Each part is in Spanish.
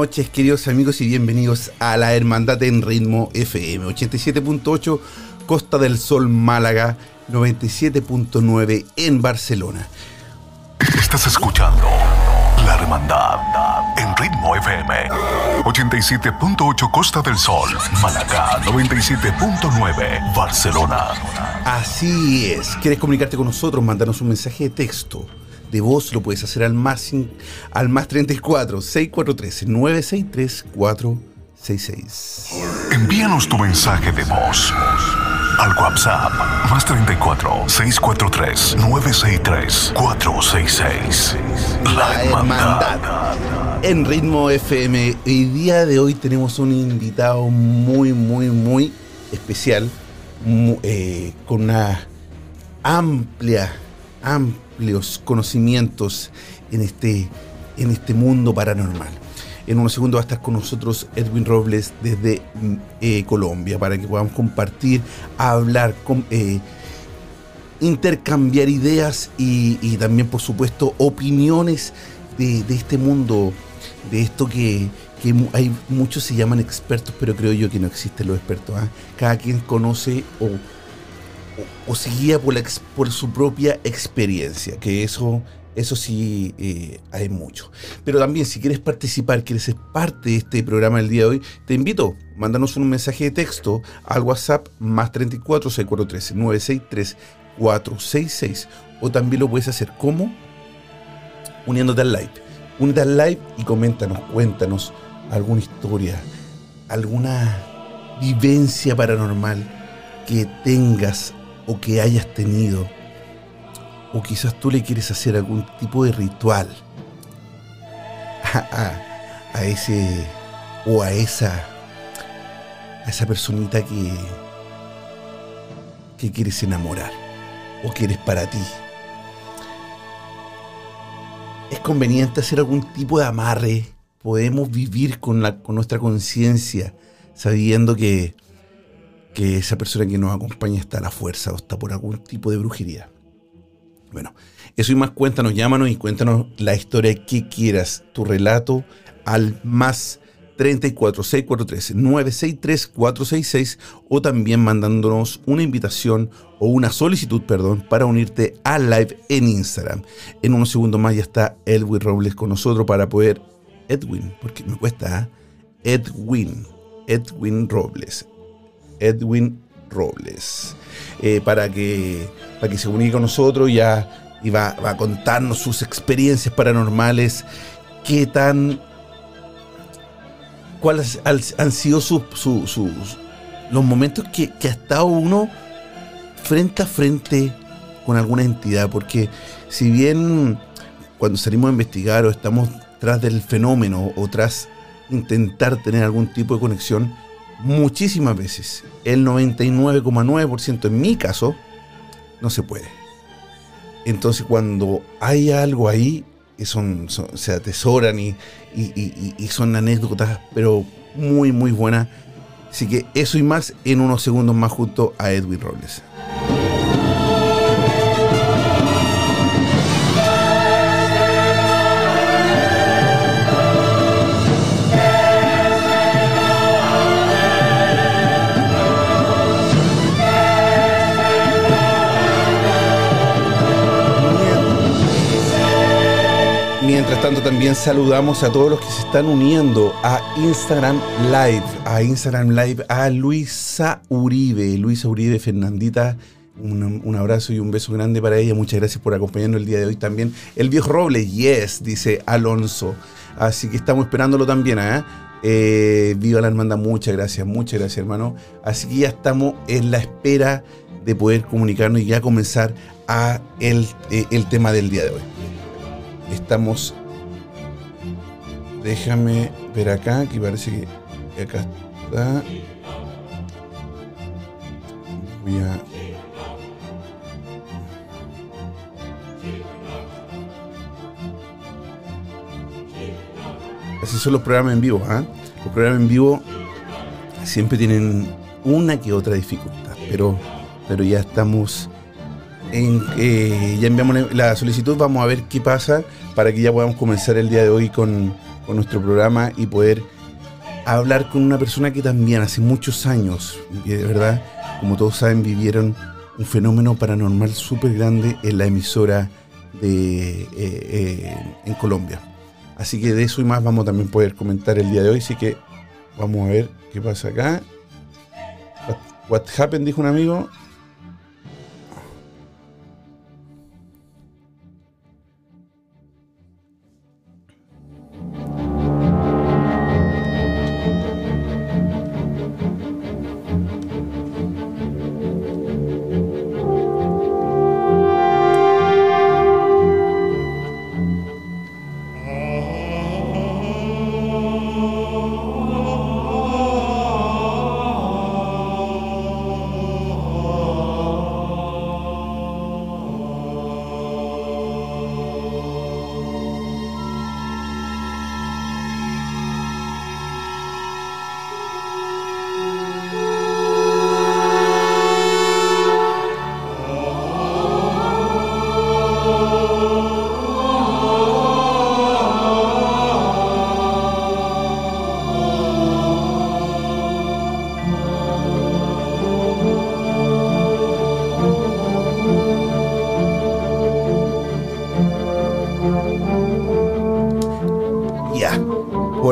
Noches, queridos amigos, y bienvenidos a la Hermandad en Ritmo FM 87.8 Costa del Sol Málaga, 97.9 en Barcelona. Estás escuchando La Hermandad en Ritmo FM 87.8 Costa del Sol, Málaga 97.9 Barcelona. Así es, ¿quieres comunicarte con nosotros? Mándanos un mensaje de texto. De voz lo puedes hacer al más, al más 34 643 963 466. Envíanos tu mensaje de voz al WhatsApp más 34 643 963 466. La Hermandad. en Ritmo FM. El día de hoy tenemos un invitado muy, muy, muy especial, mu- eh, con una amplia, amplios conocimientos en este, en este mundo paranormal. En unos segundos va a estar con nosotros Edwin Robles desde mm, eh, Colombia para que podamos compartir, hablar, eh, intercambiar ideas y, también, por supuesto, opiniones de, este mundo, de esto que, hay muchos se llaman expertos, pero creo yo que no existen los expertos. ¿ah? Cada quien conoce o, o se guía por, su propia experiencia, que eso, eso sí eh, hay mucho. Pero también, si quieres participar, quieres ser parte de este programa del día de hoy, te invito, mándanos un mensaje de texto al WhatsApp más 34 643 963 466 o también lo puedes hacer como uniéndote al live. Únete al live y coméntanos, cuéntanos alguna historia, alguna vivencia paranormal que tengas o que hayas tenido. O quizás tú le quieres hacer algún tipo de ritual a, ese o a esa a esa personita que que quieres enamorar o quieres para ti. Es conveniente hacer algún tipo de amarre. Podemos vivir con, la, con nuestra conciencia sabiendo que, que esa persona que nos acompaña está a la fuerza o está por algún tipo de brujería. Bueno, eso y más, cuéntanos, llámanos y cuéntanos la historia que quieras, tu relato al más 34 643 963 466 o también mandándonos una invitación o una solicitud, perdón, para unirte al live en Instagram. En unos segundos más ya está Edwin Robles con nosotros para poder Edwin, porque me cuesta ¿ah? Edwin, Edwin Robles, Edwin Robles, eh, para que para que se unique con nosotros ya y va, va a contarnos sus experiencias paranormales, qué tan cuáles han, sido sus, su- sus- los momentos que, que ha estado uno frente a frente con alguna entidad, porque si bien cuando salimos a investigar o estamos tras del fenómeno o tras intentar tener algún tipo de conexión, muchísimas veces, el 99,9% en mi caso, no se puede. Entonces cuando hay algo ahí, son, se atesoran y, y, son anécdotas, pero muy, muy buenas. Así que eso y más en unos segundos más junto a Edwin Robles. Mientras tanto, también saludamos a todos los que se están uniendo a Instagram Live, a Instagram Live, a Luisa Uribe, Luisa Uribe, Fernandita. Un, abrazo y un beso grande para ella. Muchas gracias por acompañarnos el día de hoy también. El viejo Roble, yes, dice Alonso. Así que estamos esperándolo también. ¿eh? eh viva la hermandad, muchas gracias, muchas gracias hermano. Así que ya estamos en la espera de poder comunicarnos y ya comenzar a el, eh, el tema del día de hoy estamos. Déjame ver acá, que parece que acá está. Voy a. Así son los programas en vivo, ¿ah? Los programas en vivo siempre tienen una que otra dificultad, pero, pero ya estamos eh, ya enviamos la solicitud, vamos a ver qué pasa para que ya podamos comenzar el día de hoy con, nuestro programa y poder hablar con una persona que también hace muchos años, de verdad, como todos saben, vivieron un fenómeno paranormal súper grande en la emisora de, eh, eh, en Colombia. Así que de eso y más vamos a también poder comentar el día de hoy, así que vamos a ver qué pasa acá. What happened, dijo un amigo.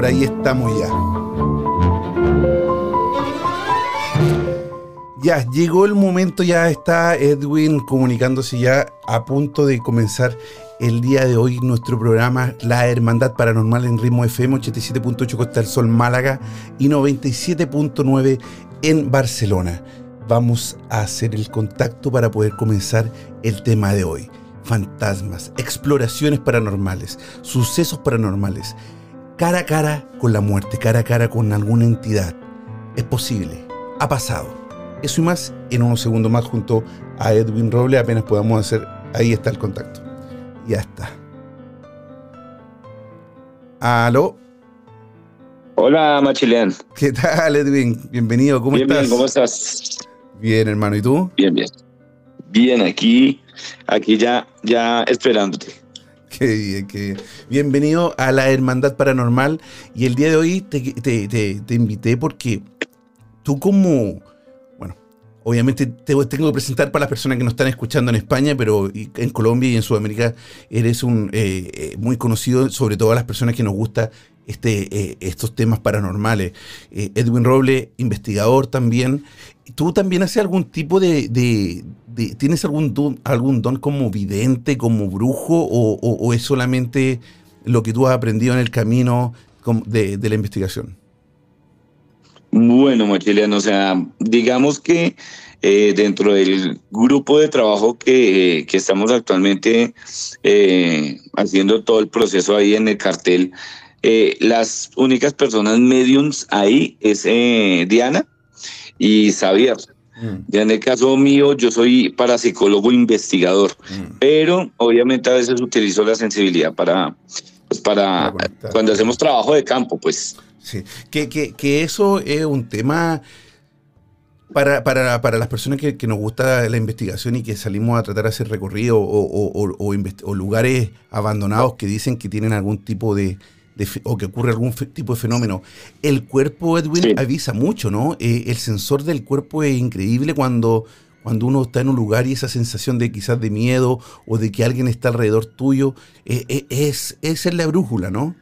Ahí estamos ya. Ya, llegó el momento, ya está Edwin comunicándose ya a punto de comenzar el día de hoy nuestro programa La Hermandad Paranormal en Ritmo FM 87.8 Costa del Sol Málaga y 97.9 en Barcelona. Vamos a hacer el contacto para poder comenzar el tema de hoy. Fantasmas, exploraciones paranormales, sucesos paranormales, cara a cara con la muerte, cara a cara con alguna entidad. Es posible, ha pasado. Eso y más en unos segundos más junto a Edwin Roble, apenas podamos hacer, ahí está el contacto. Ya está. ¿Aló? Hola, Machilean. ¿Qué tal, Edwin? Bienvenido, ¿cómo estás? Bien, ¿cómo estás? Bien, hermano, ¿y tú? Bien, bien. Bien, aquí, aquí ya, ya esperándote. Qué bien, qué Bienvenido a la Hermandad Paranormal. Y el día de hoy te, invité porque tú como, bueno, obviamente te tengo que presentar para las personas que nos están escuchando en España, pero en Colombia y en Sudamérica eres un eh, eh, muy conocido, sobre todo a las personas que nos gusta este, eh, estos temas paranormales. Edwin Roble, investigador también. ¿Tú también haces algún tipo de, ¿Tienes algún don, algún don como vidente, como brujo, o, es solamente lo que tú has aprendido en el camino de, la investigación? Bueno, Machiliano, o sea, digamos que eh, dentro del grupo de trabajo que, estamos actualmente eh, haciendo todo el proceso ahí en el cartel, eh, las únicas personas mediums ahí es Diana y Xavier. Mm. Ya en el caso mío, yo soy parapsicólogo investigador, mm. pero obviamente a veces utilizo la sensibilidad para, pues para cuando hacemos trabajo de campo, pues. Sí, que, que, que eso es un tema para, para, para, las personas que, que, nos gusta la investigación y que salimos a tratar de hacer recorrido o, o, lugares abandonados que dicen que tienen algún tipo de, o que ocurre algún tipo de fenómeno, el cuerpo, Edwin, avisa mucho, ¿no? Eh, el sensor del cuerpo es increíble cuando, cuando uno está en un lugar y esa sensación de quizás de miedo o de que alguien está alrededor tuyo, eh, eh, es, es la brújula, ¿no?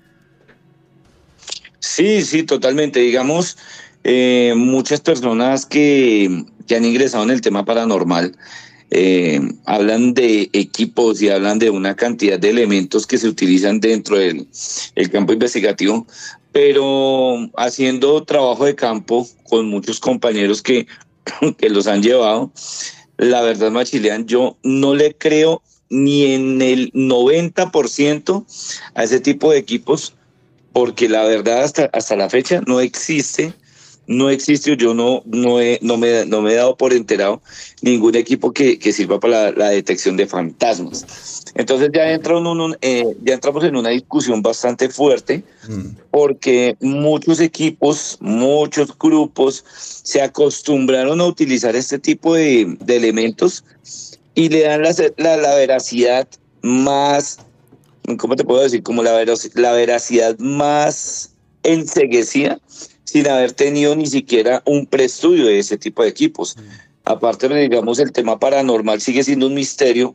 Sí, sí, totalmente. Digamos, eh, muchas personas que, han ingresado en el tema paranormal eh, hablan de equipos y hablan de una cantidad de elementos que se utilizan dentro del el campo investigativo, pero haciendo trabajo de campo con muchos compañeros que, que los han llevado, la verdad, Machilian, yo no le creo ni en el 90% a ese tipo de equipos, porque la verdad hasta, hasta la fecha no existe no existe, yo no, no, he, no, me, no me he dado por enterado ningún equipo que, sirva para la, detección de fantasmas. Entonces ya, entra eh, ya entramos en una discusión bastante fuerte mm. porque muchos equipos, muchos grupos se acostumbraron a utilizar este tipo de, elementos y le dan la, la, veracidad más, ¿cómo te puedo decir? Como la, la veracidad más enseguecida sin haber tenido ni siquiera un preestudio de ese tipo de equipos. Mm. Aparte, digamos, el tema paranormal sigue siendo un misterio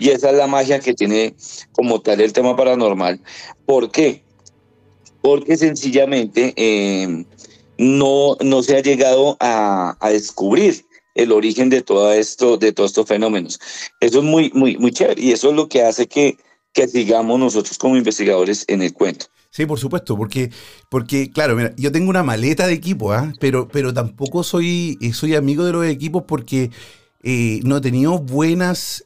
y esa es la magia que tiene como tal el tema paranormal. ¿Por qué? Porque sencillamente eh, no, no se ha llegado a, descubrir el origen de todo esto, de todos estos fenómenos. Eso es muy, muy, muy chévere y eso es lo que hace que, que sigamos nosotros como investigadores en el cuento. Sí, por supuesto, porque, porque claro, mira, yo tengo una maleta de equipo, ¿ah? pero, pero tampoco soy, eh, soy amigo de los equipos porque eh, no he tenido buenas,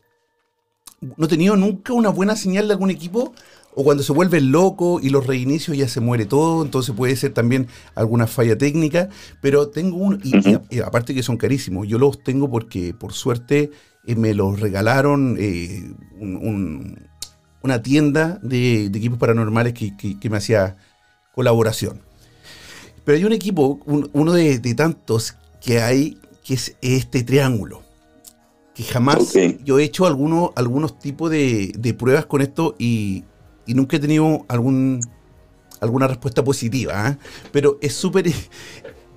no he tenido nunca una buena señal de algún equipo o cuando se vuelve loco y los reinicios ya se muere todo, entonces puede ser también alguna falla técnica, pero tengo un, y, aparte que son carísimos, yo los tengo porque por suerte eh, me los regalaron un una tienda de, equipos paranormales que, me hacía colaboración. Pero hay un equipo, uno de, tantos que hay, que es este triángulo. Que jamás yo he hecho algunos, algunos tipos de, pruebas con esto y, nunca he tenido algún, alguna respuesta positiva. ¿ah? Pero es súper.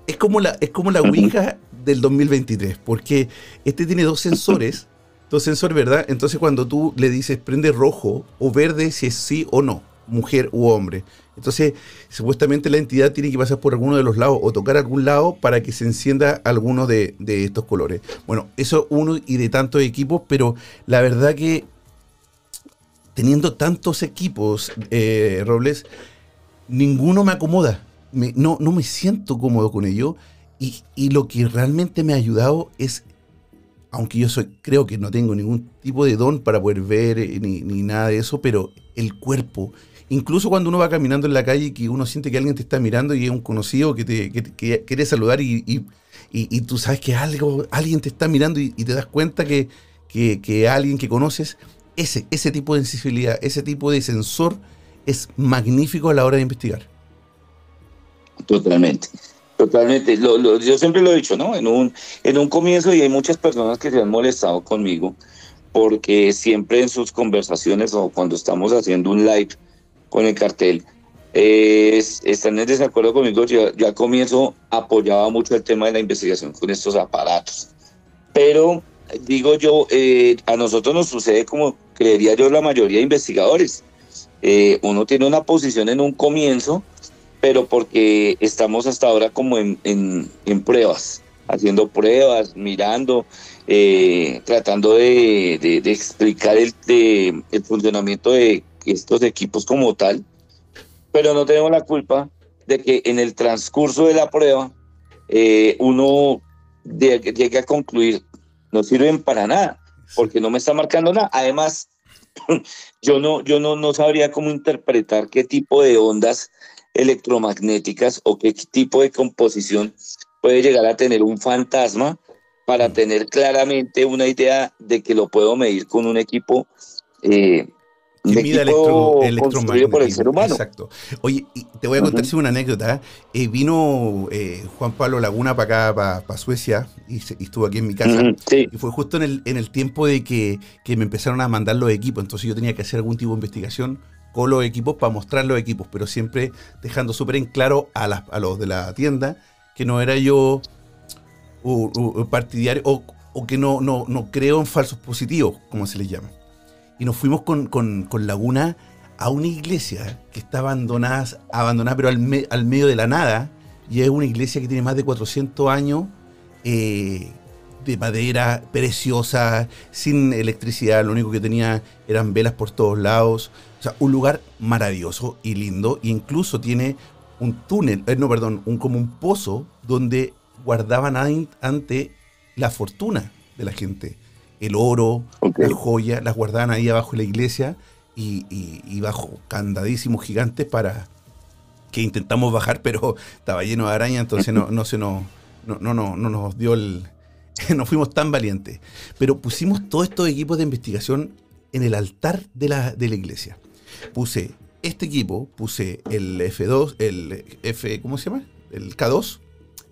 Es como la, es como la Ouija del 2023, porque este tiene dos sensores dos sensores, ¿verdad? Entonces cuando tú le dices prende rojo o verde si es sí o no, mujer u hombre. Entonces, supuestamente la entidad tiene que pasar por alguno de los lados o tocar algún lado para que se encienda alguno de, estos colores. Bueno, eso uno y de tantos equipos, pero la verdad que teniendo tantos equipos, eh, Robles, ninguno me acomoda. no, no me siento cómodo con ello. Y, lo que realmente me ha ayudado es aunque yo soy, creo que no tengo ningún tipo de don para poder ver eh, ni, nada de eso, pero el cuerpo, incluso cuando uno va caminando en la calle y que uno siente que alguien te está mirando y es un conocido que te quiere saludar y, tú sabes que algo, alguien te está mirando y, te das cuenta que, que, alguien que conoces, ese, ese tipo de sensibilidad, ese tipo de sensor es magnífico a la hora de investigar. Totalmente. Totalmente, yo siempre lo he dicho, ¿no? En un, en un comienzo y hay muchas personas que se han molestado conmigo porque siempre en sus conversaciones o cuando estamos haciendo un live con el cartel, están en desacuerdo conmigo. Yo, al comienzo apoyaba mucho el tema de la investigación con estos aparatos. Pero digo yo, eh, a nosotros nos sucede como creería yo la mayoría de investigadores. Eh, uno tiene una posición en un comienzo pero porque estamos hasta ahora como en, en, pruebas, haciendo pruebas, mirando, eh, tratando de, de, explicar el, de, el funcionamiento de estos equipos como tal, pero no tenemos la culpa de que en el transcurso de la prueba eh, uno llegue a concluir, no sirven para nada, porque no me está marcando nada. Además, yo no, yo no, no sabría cómo interpretar qué tipo de ondas electromagnéticas o qué tipo de composición puede llegar a tener un fantasma para tener claramente una idea de que lo puedo medir con un equipo eh, que mida electro, electromagnetismo. por el ser humano. Exacto. Oye, te voy a contar una anécdota. Eh, vino eh, Juan Pablo Laguna para acá, para, Suecia, y, estuvo aquí en mi casa. Y fue justo en el, en el tiempo de que, que, me empezaron a mandar los equipos. Entonces yo tenía que hacer algún tipo de investigación los equipos para mostrar los equipos, pero siempre dejando súper en claro a, los de la tienda que no era yo partidario o, que no, creo en falsos positivos, como se les llama. Y nos fuimos con, Laguna a una iglesia que está abandonada, abandonada pero al, medio de la nada, y es una iglesia que tiene más de 400 años, eh, de madera, preciosa, sin electricidad, lo único que tenía eran velas por todos lados, o sea, un lugar maravilloso y lindo, e incluso tiene un túnel, eh, no, perdón, un, como un pozo donde guardaban ante la fortuna de la gente el oro, las joyas, las guardaban ahí abajo de la iglesia y, bajo candadísimos gigantes para que intentamos bajar, pero estaba lleno de araña, entonces no, no se nos, no, no, no, nos dio el... no fuimos tan valientes. Pero pusimos todos estos equipos de investigación en el altar de la, de la iglesia. Puse este equipo, puse el F2, el F, ¿cómo se llama? El K2.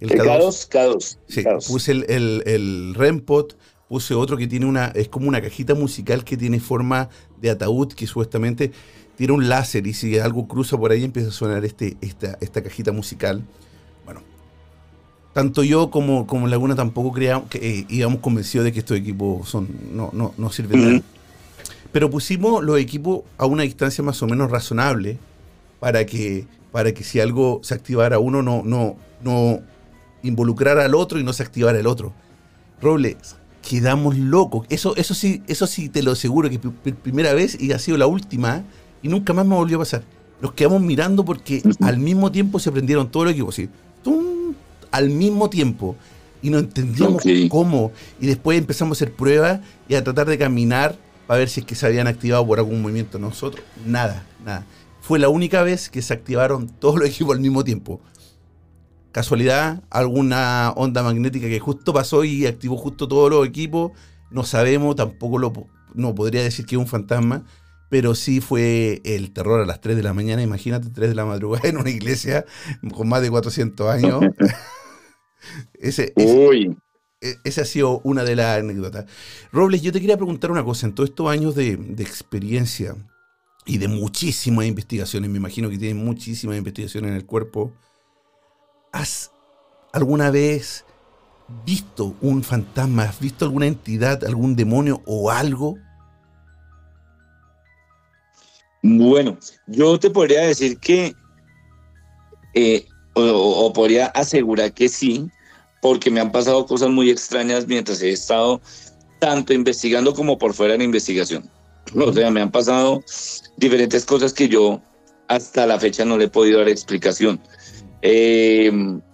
El, K2, K2. Sí, puse el, el, el REMPOT, puse otro que tiene una, es como una cajita musical que tiene forma de ataúd que supuestamente tiene un láser y si algo cruza por ahí empieza a sonar este, esta, esta cajita musical. Bueno, tanto yo como, como Laguna tampoco creíamos que eh, íbamos convencidos de que estos equipos son, no, no, no sirven de nada. Pero pusimos los equipos a una distancia más o menos razonable para que, para que si algo se activara uno no, no, no involucrara al otro y no se activara el otro. Robles, quedamos locos. Eso, eso sí, eso sí te lo aseguro que primera vez y ha sido la última y nunca más me volvió a pasar. Nos quedamos mirando porque al mismo tiempo se prendieron todos los equipos, ¿sí? al mismo tiempo. Y no entendíamos cómo. Y después empezamos a hacer pruebas y a tratar de caminar para ver si es que se habían activado por algún movimiento. Nosotros, nada, nada. Fue la única vez que se activaron todos los equipos al mismo tiempo casualidad, alguna onda magnética que justo pasó y activó justo todos los equipos. No sabemos, tampoco lo no podría decir que es un fantasma, pero sí fue el terror a las 3 de la mañana. Imagínate, 3 de la madrugada en una iglesia con más de 400 años. ese, ese, e, esa ha sido una de las anécdotas. Robles, yo te quería preguntar una cosa. En todos estos años de, experiencia y de muchísimas investigaciones, me imagino que tienen muchísimas investigaciones en el cuerpo, ¿Has alguna vez visto un fantasma? ¿Has visto alguna entidad, algún demonio o algo? Bueno, yo te podría decir que, eh, o, podría asegurar que sí, porque me han pasado cosas muy extrañas mientras he estado tanto investigando como por fuera de la investigación. O sea, me han pasado diferentes cosas que yo hasta la fecha no le he podido dar explicación. Eh,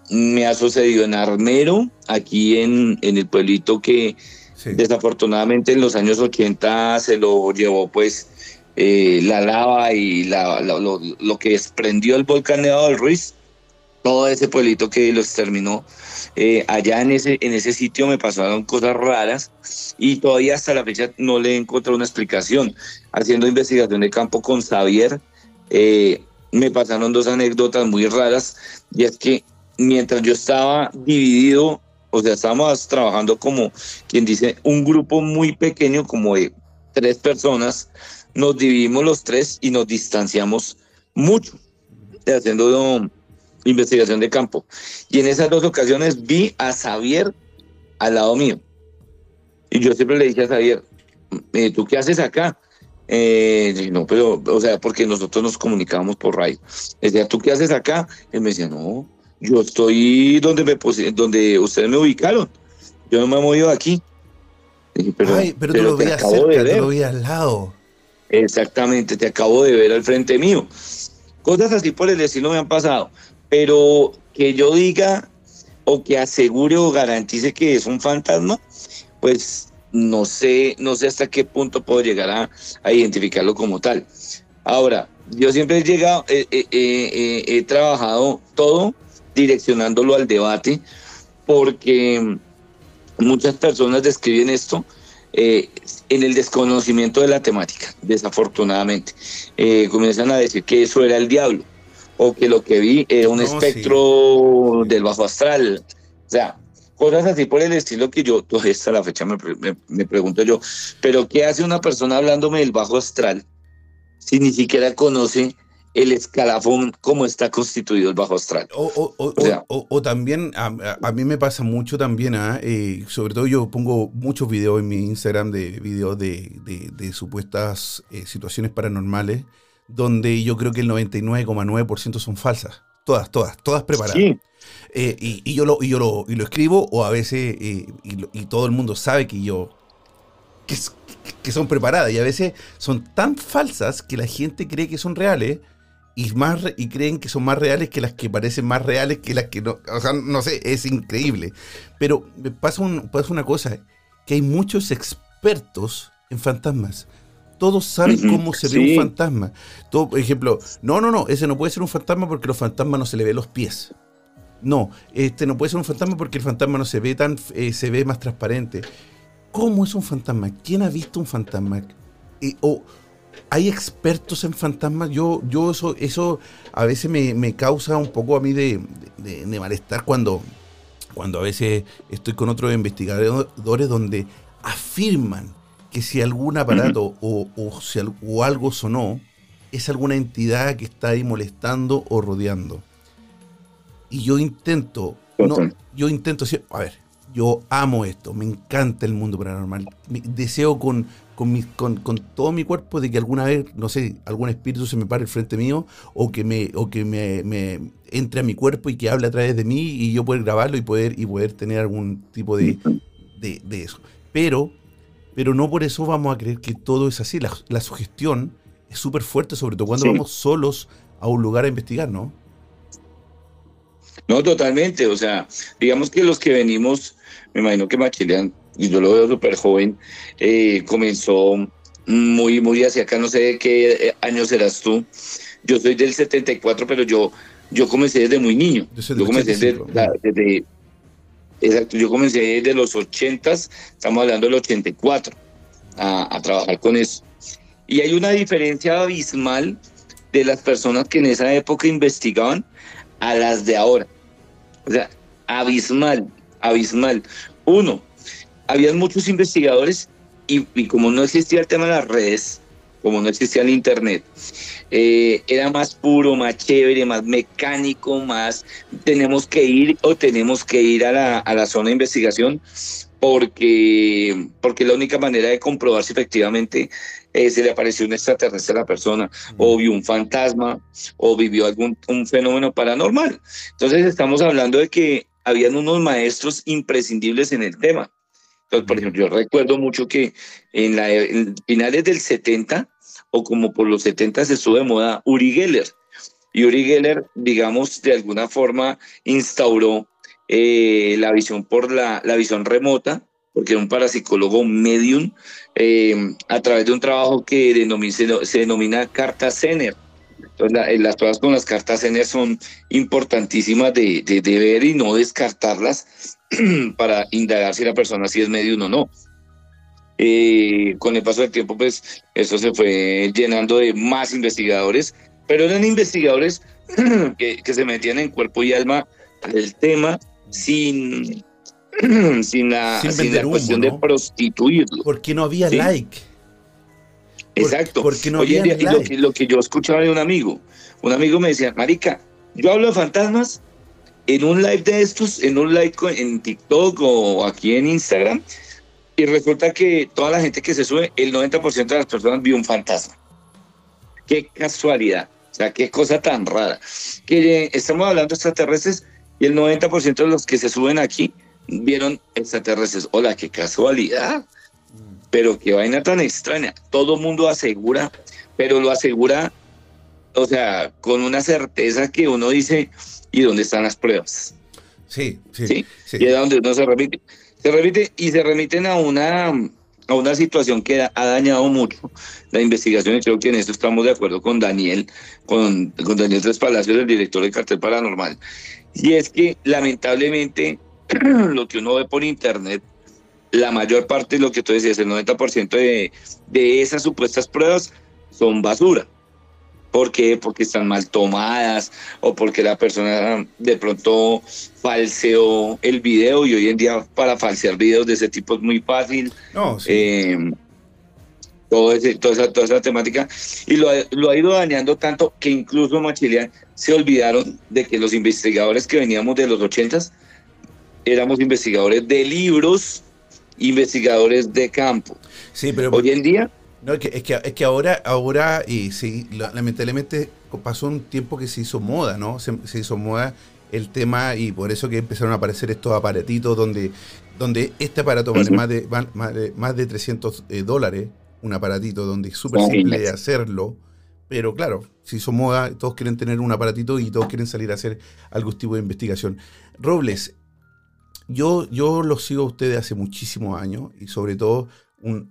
me ha sucedido en Armero, aquí en, en el pueblito que desafortunadamente en los años 80 se lo llevó pues eh, la lava y la, lo, que desprendió el volcán Nevado del Ruiz, todo ese pueblito que lo exterminó. Eh, allá en ese, en ese sitio me pasaron cosas raras y todavía hasta la fecha no le he encontrado una explicación. Haciendo investigación de campo con Xavier, eh, me pasaron dos anécdotas muy raras y es que mientras yo estaba dividido, o sea, estábamos trabajando como quien dice un grupo muy pequeño, como de tres personas, nos dividimos los tres y nos distanciamos mucho, haciendo investigación de campo. Y en esas dos ocasiones vi a Xavier al lado mío. Y yo siempre le dije a Xavier, eh, ¿tú qué haces acá? Eh, no, pero, o sea, porque nosotros nos comunicábamos por radio. Decía, ¿tú qué haces acá? Él me decía, no, yo estoy donde me donde ustedes me ubicaron. Yo no me he movido aquí. pero, Ay, pero, tú lo veías cerca, te lo veías al lado. Exactamente, te acabo de ver al frente mío. Cosas así por el estilo me han pasado. Pero que yo diga, o que asegure o garantice que es un fantasma, pues no sé, no sé hasta qué punto puedo llegar a, identificarlo como tal. Ahora, yo siempre he llegado, he trabajado todo direccionándolo al debate, porque muchas personas describen esto eh, en el desconocimiento de la temática, desafortunadamente. Eh, comienzan a decir que eso era el diablo, o que lo que vi era un espectro del bajo astral. O sea, cosas así por el estilo que yo, todavía hasta la fecha me, me pregunto yo, pero ¿qué hace una persona hablándome del bajo astral si ni siquiera conoce el escalafón como está constituido el bajo astral. O, también, a, mí me pasa mucho también, ¿ah? eh, sobre todo yo pongo muchos videos en mi Instagram de videos de, supuestas eh, situaciones paranormales, donde yo creo que el 99,9% son falsas. Todas, todas, todas preparadas. Eh, y, yo lo, y yo lo, y lo escribo, o a veces, y, todo el mundo sabe que yo, que, que son preparadas, y a veces son tan falsas que la gente cree que son reales, y más y creen que son más reales que las que parecen más reales que las que no, o sea, no sé, es increíble. Pero pasa, un, pasa una cosa, que hay muchos expertos en fantasmas. Todos saben cómo se ve un fantasma. Todo, por ejemplo, no, no, no, ese no puede ser un fantasma porque los fantasmas no se le ve los pies. No, este no puede ser un fantasma porque el fantasma no se ve tan, eh, se ve más transparente. ¿Cómo es un fantasma? ¿Quién ha visto un fantasma? Eh, o, hay expertos en fantasmas. Yo, yo eso, eso a veces me, causa un poco a mí de, malestar cuando, cuando a veces estoy con otros investigadores donde afirman que si algún aparato o, o, algo sonó, es alguna entidad que está ahí molestando o rodeando. Y yo intento, no, yo intento, a ver, yo amo esto, me encanta el mundo paranormal, deseo con, con, con, todo mi cuerpo de que alguna vez, no sé, algún espíritu se me pare al frente mío o que me, o que me, entre a mi cuerpo y que hable a través de mí y yo poder grabarlo y poder, y poder tener algún tipo de, de, eso. Pero, pero no por eso vamos a creer que todo es así. La, sugestión es súper fuerte, sobre todo cuando vamos solos a un lugar a investigar, ¿no? No, totalmente. O sea, digamos que los que venimos, me imagino que Machilian y yo lo veo súper joven, eh, comenzó muy, muy hacia acá, no sé de qué eh, año serás tú. Yo soy del 74, pero yo, yo comencé desde muy niño. Yo, comencé desde, exacto, yo comencé desde los 80, estamos hablando del 84, a, a trabajar con eso. Y hay una diferencia abismal de las personas que en esa época investigaban a las de ahora. O sea, abismal, abismal. Uno, habían muchos investigadores y, como no existía el tema de las redes, como no existía el internet, eh, era más puro, más chévere, más mecánico, más tenemos que ir o tenemos que ir a la, a la zona de investigación porque, porque la única manera de comprobar si efectivamente eh, se le apareció un extraterrestre a la persona, o vio un fantasma, o vivió algún un fenómeno paranormal. Entonces estamos hablando de que habían unos maestros imprescindibles en el tema. Entonces, por ejemplo, yo recuerdo mucho que en, la, finales del 70 o como por los 70 se estuvo de moda Uri Geller. Y Uri Geller, digamos, de alguna forma instauró eh, la visión por la, la, visión remota, porque era un parapsicólogo medium, eh, a través de un trabajo que denomina, se, denomina carta Zener. Entonces, las pruebas con las cartas Zener son importantísimas de, de, de ver y no descartarlas para indagar si la persona sí es medio o no. Eh, con el paso del tiempo, pues eso se fue llenando de más investigadores, pero eran investigadores que, que se metían en cuerpo y alma del tema sin, sin la, sin la cuestión de prostituirlo. Porque no había like. Exacto. Porque no había like. Lo, que, lo que yo escuchaba de un amigo, un amigo me decía, Marica, yo hablo de fantasmas en un live de estos, en un live en TikTok o aquí en Instagram, y resulta que toda la gente que se sube, el 90% de las personas vio un fantasma. Qué casualidad, o sea, qué cosa tan rara. Que estamos hablando de extraterrestres y el 90% de los que se suben aquí vieron extraterrestres. Hola, qué casualidad. Pero qué vaina tan extraña. Todo mundo asegura, pero lo asegura, o sea, con una certeza que uno dice, ¿Y dónde están las pruebas? Sí, sí. Y es donde uno se repite. Se repite y se remiten a una, a una situación que ha dañado mucho la investigación y creo que en esto estamos de acuerdo con Daniel, con, con Daniel Tres Palacios, el director del cartel paranormal. Y es que lamentablemente lo que uno ve por internet, la mayor parte de lo que tú decías, el 90% de, de esas supuestas pruebas son basura. ¿Por qué? Porque están mal tomadas o porque la persona de pronto falseó el video y hoy en día para falsear videos de ese tipo es muy fácil. No, eh, todo ese, toda, esa, toda esa temática y lo, lo, ha ido dañando tanto que incluso Machilian se olvidaron de que los investigadores que veníamos de los ochentas éramos investigadores de libros, investigadores de campo. Sí, pero hoy en día no, es que, es que, es que ahora, ahora y sí, lamentablemente pasó un tiempo que se hizo moda, ¿no? Se, hizo moda el tema y por eso que empezaron a aparecer estos aparatitos donde, donde este aparato vale más de, más de, 300 eh, dólares, un aparatito donde es súper simple de hacerlo, pero claro, se hizo moda, todos quieren tener un aparatito y todos quieren salir a hacer algún tipo de investigación. Robles, yo, yo los sigo a ustedes hace muchísimos años y sobre todo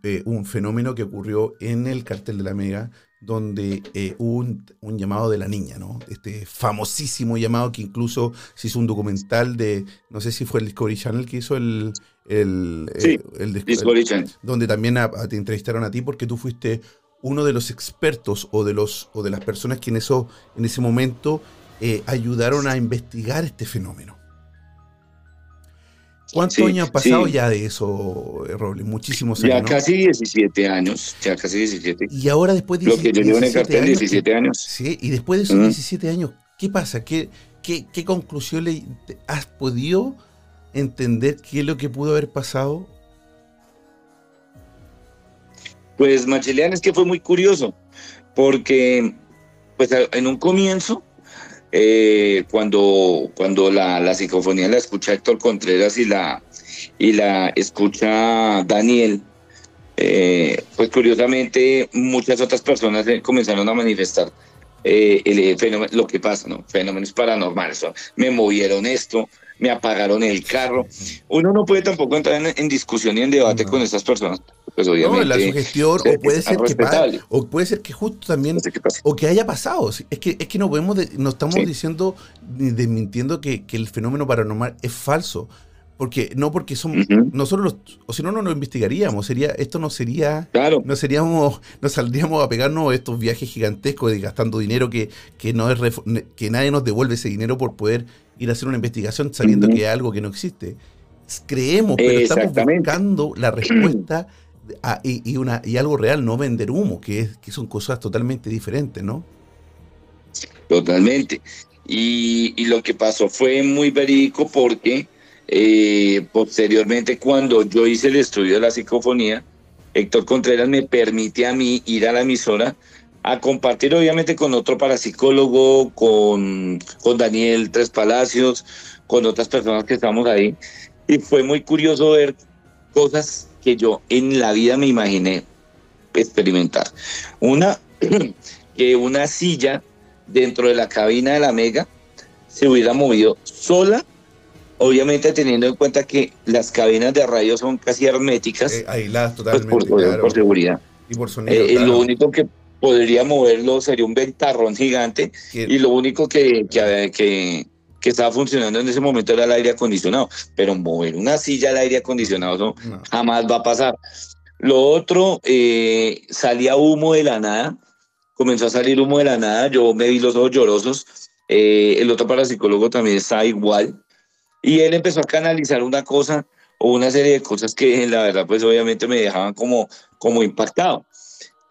eh, un, fenómeno que ocurrió en el cartel de la Mega, donde eh, hubo un, llamado de la niña, ¿no? Este famosísimo llamado que incluso se hizo un documental de, no sé si fue el Discovery Channel que hizo el... el, eh, Discovery Channel. Donde también te entrevistaron a ti porque tú fuiste uno de los expertos o de, los, o de las personas que en, eso, en ese momento ayudaron a investigar este fenómeno. ¿Cuántos años han pasado ya de eso, eh, Robles? Muchísimos años. Ya casi 17 años, ya casi 17. Y ahora después de Lo que yo llevo en el cartel, 17 años. Sí, y después de esos 17 años, ¿qué pasa? ¿Qué, qué, qué conclusión le, has podido entender qué es lo que pudo haber pasado? Pues Machelean es que fue muy curioso, porque pues en un comienzo eh, cuando, cuando la, la, psicofonía la escucha Héctor Contreras y la, y la escucha Daniel, eh, pues curiosamente muchas otras personas comenzaron a manifestar eh, el fenómeno, lo que pasa, ¿no? Fenómenos paranormales. Me movieron esto, me apagaron el carro. Uno no puede tampoco entrar en, discusión y en debate con estas personas. Pues obviamente. No, la sugestión, o puede ser que o puede ser que justo también, o que haya pasado. Es que, es que no podemos, no estamos diciendo ni desmintiendo que, que el fenómeno paranormal es falso. Porque, no porque somos, nosotros, o si no, no lo investigaríamos, sería, esto no sería, claro. no seríamos, no saldríamos a pegarnos estos viajes gigantescos y gastando dinero que, que no es, que nadie nos devuelve ese dinero por poder ir a hacer una investigación sabiendo que hay algo que no existe. Creemos, pero estamos buscando la respuesta y, una, y algo real, no vender humo, que, es, que son cosas totalmente diferentes, ¿no? Totalmente. Y, y lo que pasó fue muy verídico porque eh, posteriormente, cuando yo hice el estudio de la psicofonía, Héctor Contreras me permite a mí ir a la emisora a compartir obviamente con otro parapsicólogo, con, con Daniel Tres Palacios, con otras personas que estamos ahí. Y fue muy curioso ver cosas que yo en la vida me imaginé experimentar. Una, que una silla dentro de la cabina de la Mega se hubiera movido sola Obviamente teniendo en cuenta que las cabinas de radio son casi herméticas. Eh, aisladas pues, totalmente. por, seguridad. Y por sonido. Eh, lo único que podría moverlo sería un ventarrón gigante y lo único que, que, que, que, estaba funcionando en ese momento era el aire acondicionado. Pero mover una silla al aire acondicionado jamás va a pasar. Lo otro, eh, salía humo de la nada, comenzó a salir humo de la nada, yo me vi los ojos llorosos. el otro parapsicólogo también está igual. Y él empezó a canalizar una cosa o una serie de cosas que la verdad pues obviamente me dejaban como, como impactado.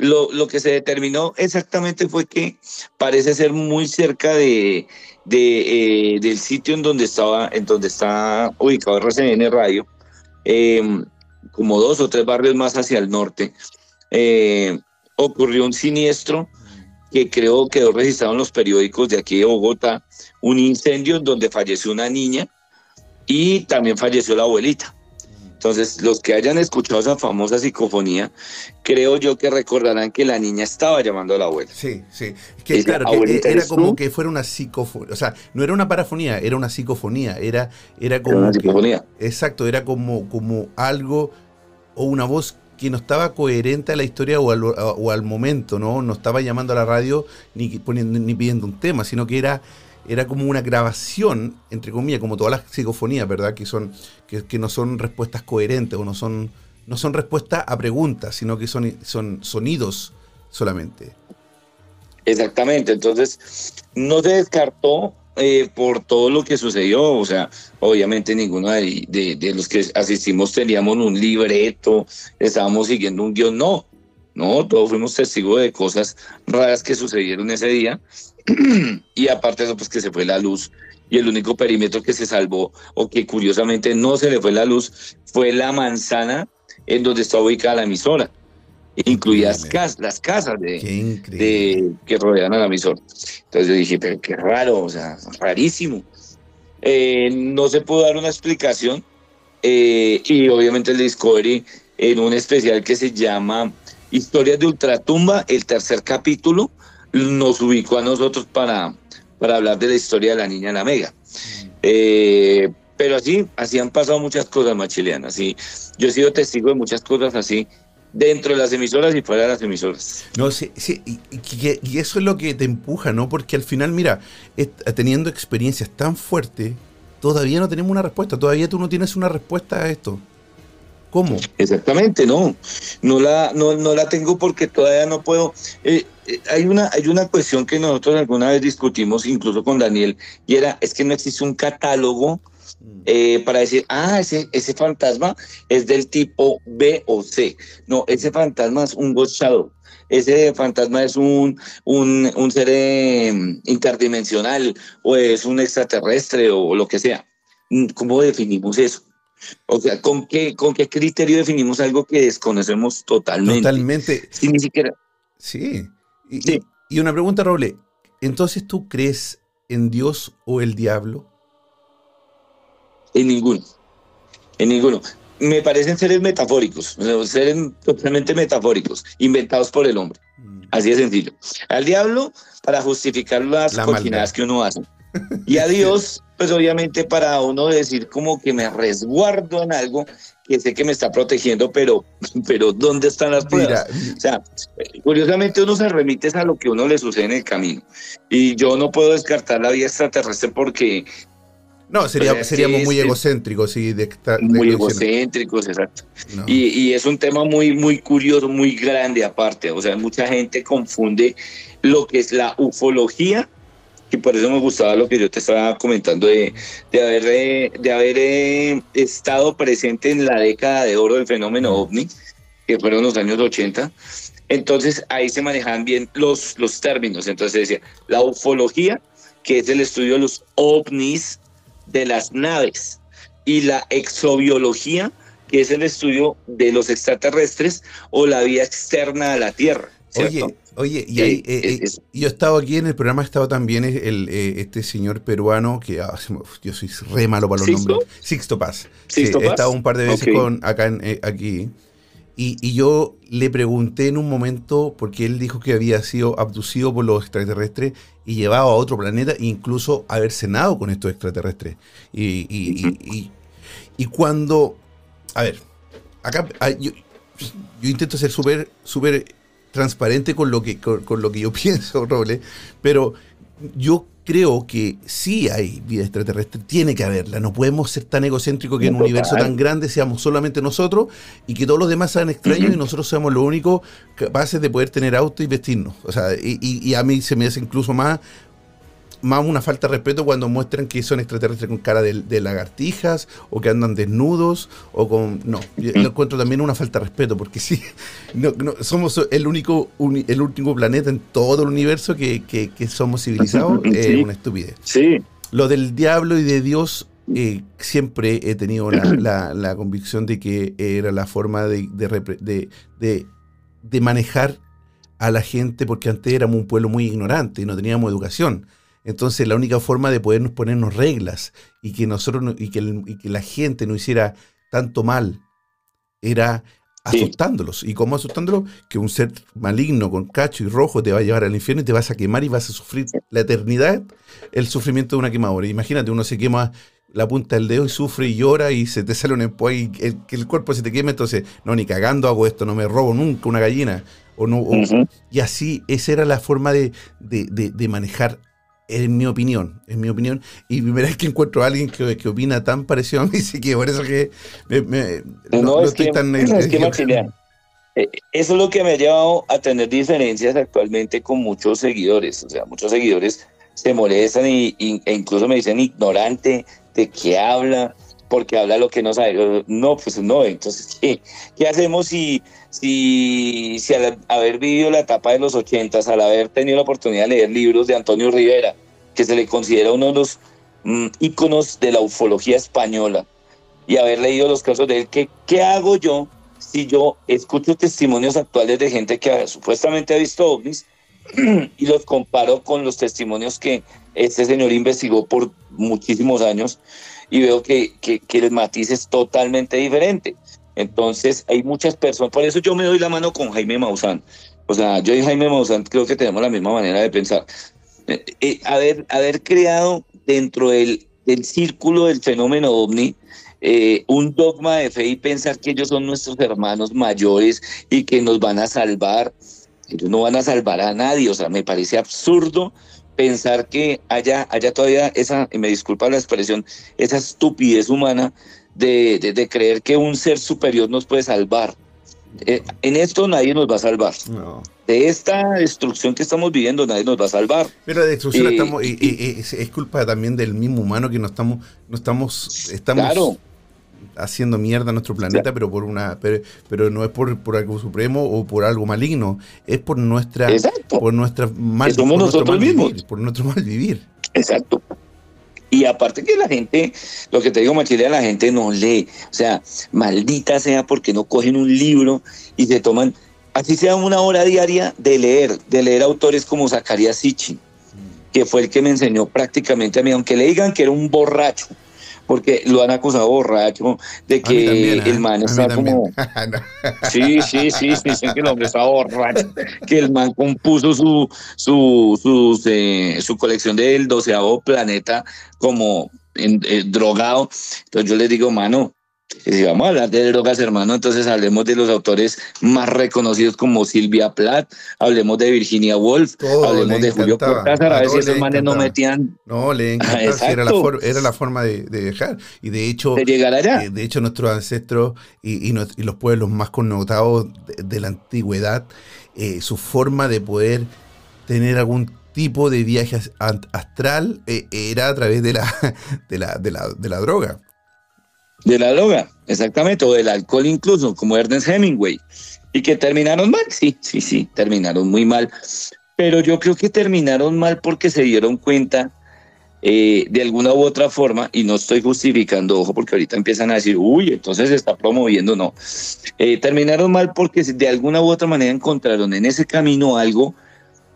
Lo, que se determinó exactamente fue que parece ser muy cerca de, de eh, del sitio en donde estaba, en donde está ubicado RCN Radio, em, como dos o tres barrios más hacia el norte, eh, ocurrió un siniestro que creo quedó registrado en los periódicos de aquí de Bogotá, un incendio en donde falleció una niña y también falleció la abuelita. Entonces, los que hayan escuchado esa famosa psicofonía, creo yo que recordarán que la niña estaba llamando a la abuela. Sí, sí. que claro, que era como que fuera una psicofonía. O sea, no era una parafonía, era una psicofonía. Era, era como. una psicofonía. exacto, era como, como algo o una voz que no estaba coherente a la historia o al, o al momento, ¿no? No estaba llamando a la radio ni, poniendo, ni pidiendo un tema, sino que era era como una grabación, entre comillas, como todas las psicofonías, ¿verdad? Que, son, que, no son respuestas coherentes o no son, no son respuestas a preguntas, sino que son, son sonidos solamente. Exactamente, entonces no se descartó eh, por todo lo que sucedió, o sea, obviamente ninguno de, de, los que asistimos teníamos un libreto, estábamos siguiendo un guion, no, no, todos fuimos testigos de cosas raras que sucedieron ese día y aparte de eso, pues que se fue la luz y el único perímetro que se salvó o que curiosamente no se le fue la luz fue la manzana en donde está ubicada la emisora, incluidas las casas de, que rodean a la emisora. Entonces yo dije, pero qué raro, o sea, rarísimo. Eh, no se pudo dar una explicación eh, y obviamente el Discovery en un especial que se llama Historias de Ultratumba, el tercer capítulo, nos ubicó a nosotros para, para hablar de la historia de la niña la Mega. Eh, pero así, así han pasado muchas cosas machileanas. Y yo he sido testigo de muchas cosas así dentro de las emisoras y fuera de las emisoras. No, sí, sí y, y, eso es lo que te empuja, ¿no? Porque al final, mira, teniendo experiencias tan fuertes, todavía no tenemos una respuesta, todavía tú no tienes una respuesta a esto. ¿Cómo? Exactamente, no. No la, no, no la tengo porque todavía no puedo. Eh, eh, hay, una, hay una cuestión que nosotros alguna vez discutimos, incluso con Daniel, y era, es que no existe un catálogo mm. eh, para decir, ah, ese, ese fantasma es del tipo B o C. No, ese fantasma es un Ghost Shadow. Ese fantasma es un, un, un ser interdimensional o es un extraterrestre o lo que sea. ¿Cómo definimos eso? O sea, ¿con qué, ¿con qué criterio definimos algo que desconocemos totalmente? Totalmente. Ni siquiera. Sí. Y, y, una pregunta, Roble. Entonces, ¿tú crees en Dios o el diablo? En ninguno. En ninguno. Me parecen seres metafóricos, seres totalmente metafóricos, inventados por el hombre. Mm. Así de sencillo. Al diablo para justificar las cocinadas que uno hace. Y a Dios pues obviamente para uno decir como que me resguardo en algo que sé que me está protegiendo, pero, pero ¿dónde están las pruebas? o sea, curiosamente uno se remite a lo que uno le sucede en el camino. Y yo no puedo descartar la vida extraterrestre porque... No, sería, pues, seríamos muy egocéntricos, sí. De, muy egocéntricos, exacto. Y, y, es un tema muy, muy curioso, muy grande aparte. O sea, mucha gente confunde lo que es la ufología y por eso me gustaba lo que yo te estaba comentando de, de haber, eh, de haber eh, estado presente en la década de oro del fenómeno ovni, que fueron los años 80. Entonces ahí se manejaban bien los, los términos. Entonces decía, la ufología, que es el estudio de los ovnis de las naves, y la exobiología, que es el estudio de los extraterrestres o la vida externa a la Tierra. Oye, oye, y ahí, eh, eh, yo he estado aquí en el programa, ha estado también el, eh, este señor peruano que ah, yo soy re malo para los nombres. Sixto Paz. Sixto He estado un par de veces con, acá en, aquí. Y, y, yo le pregunté en un momento, porque él dijo que había sido abducido por los extraterrestres y llevado a otro planeta, e incluso haber cenado con estos extraterrestres. Y, y, y cuando. A ver, acá yo, yo intento ser súper, súper transparente con lo que, con, lo que yo pienso, Roble, pero yo creo que sí hay vida extraterrestre, tiene que haberla. No podemos ser tan egocéntricos que en un universo tan grande seamos solamente nosotros y que todos los demás sean extraños y nosotros seamos los únicos capaces de poder tener auto y vestirnos. O sea, y, y, a mí se me hace incluso más, más una falta de respeto cuando muestran que son extraterrestres con cara de, lagartijas o que andan desnudos o con... No, yo lo encuentro también una falta de respeto porque sí, no, somos el único, el último planeta en todo el universo que, somos civilizados. Es una estupidez. Sí. Lo del diablo y de Dios eh, siempre he tenido la, convicción de que era la forma de, de, de, manejar a la gente, porque antes éramos un pueblo muy ignorante y no teníamos educación. Entonces la única forma de podernos ponernos reglas y que nosotros y que, la gente no hiciera tanto mal era asustándolos. ¿Y cómo asustándolos? Que un ser maligno con cacho y rojo te va a llevar al infierno y te vas a quemar y vas a sufrir la eternidad el sufrimiento de una quemadura. Imagínate, uno se quema la punta del dedo y sufre y llora y se te sale un empo y el, que el cuerpo se te queme, entonces, no, ni cagando hago esto, no me robo nunca una gallina. O no, Y así, esa era la forma de, de, manejar en mi opinión, en mi opinión, y primera vez que encuentro a alguien que, que opina tan parecido a mí, sí que por eso que no, estoy tan... Es eh, eso es lo que me ha llevado a tener diferencias actualmente con muchos seguidores, o sea, muchos seguidores se molestan y, e incluso me dicen ignorante, de qué habla, porque habla lo que no sabe. No, pues no, entonces, ¿qué, qué hacemos si, si, si al haber vivido la etapa de los ochentas, al haber tenido la oportunidad de leer libros de Antonio Rivera, que se le considera uno de los mm, íconos de la ufología española, y haber leído los casos de él, ¿qué, qué hago yo si yo escucho testimonios actuales de gente que supuestamente ha visto ovnis y los comparo con los testimonios que este señor investigó por muchísimos años y veo que, que, el matiz es totalmente diferente. Entonces hay muchas personas, por eso yo me doy la mano con Jaime Maussan. O sea, yo y Jaime Maussan creo que tenemos la misma manera de pensar. Eh, eh, haber, haber creado dentro del, del círculo del fenómeno ovni, eh, un dogma de fe y pensar que ellos son nuestros hermanos mayores y que nos van a salvar. Ellos no van a salvar a nadie, o sea, me parece absurdo pensar que haya, haya todavía esa, y me disculpa la expresión, esa estupidez humana de, de, creer que un ser superior nos puede salvar. Eh, en esto nadie nos va a salvar. De esta destrucción que estamos viviendo nadie nos va a salvar. Pero la destrucción eh, estamos, es, culpa también del mismo humano que no estamos, no estamos, estamos claro haciendo mierda a nuestro planeta, pero por una pero, pero no es por, por, algo supremo o por algo maligno, es por nuestra por nuestra mal, por nosotros mismos. Vivir, por nuestro mal vivir. Exacto. Y aparte que la gente, lo que te digo, Machile, la gente no lee. O sea, maldita sea porque no cogen un libro y se toman, así sea una hora diaria de leer, de leer autores como Zacarías Sitchin, que fue el que me enseñó prácticamente a mí, aunque le digan que era un borracho, porque lo han acusado borracho, de que el ¿eh? man está como... sí, sí, sí, dicen que el hombre está borracho, que el man compuso su, su, eh, su colección del doceavo planeta como en, eh, drogado. Entonces yo les digo, mano, si vamos a hablar de drogas, hermano, entonces hablemos de los autores más reconocidos como Silvia Plath, hablemos de Virginia Woolf, hablemos de Julio Cortázar, a ver si esos manes no metían. No, le encantaba, era, la era la forma de, dejar. Y de hecho, de llegar allá. Eh, de hecho, nuestros ancestros y, los pueblos más connotados de, la antigüedad, eh, su forma de poder tener algún tipo de viaje astral eh, era a través de la, de la, de la, de la droga. De la droga, exactamente, o del alcohol incluso, como Ernest Hemingway. Y que terminaron mal, sí, sí, sí, terminaron muy mal. Pero yo creo que terminaron mal porque se dieron cuenta eh, de alguna u otra forma, y no estoy justificando, ojo, porque ahorita empiezan a decir, uy, entonces se está promoviendo, no. Eh, terminaron mal porque de alguna u otra manera encontraron en ese camino algo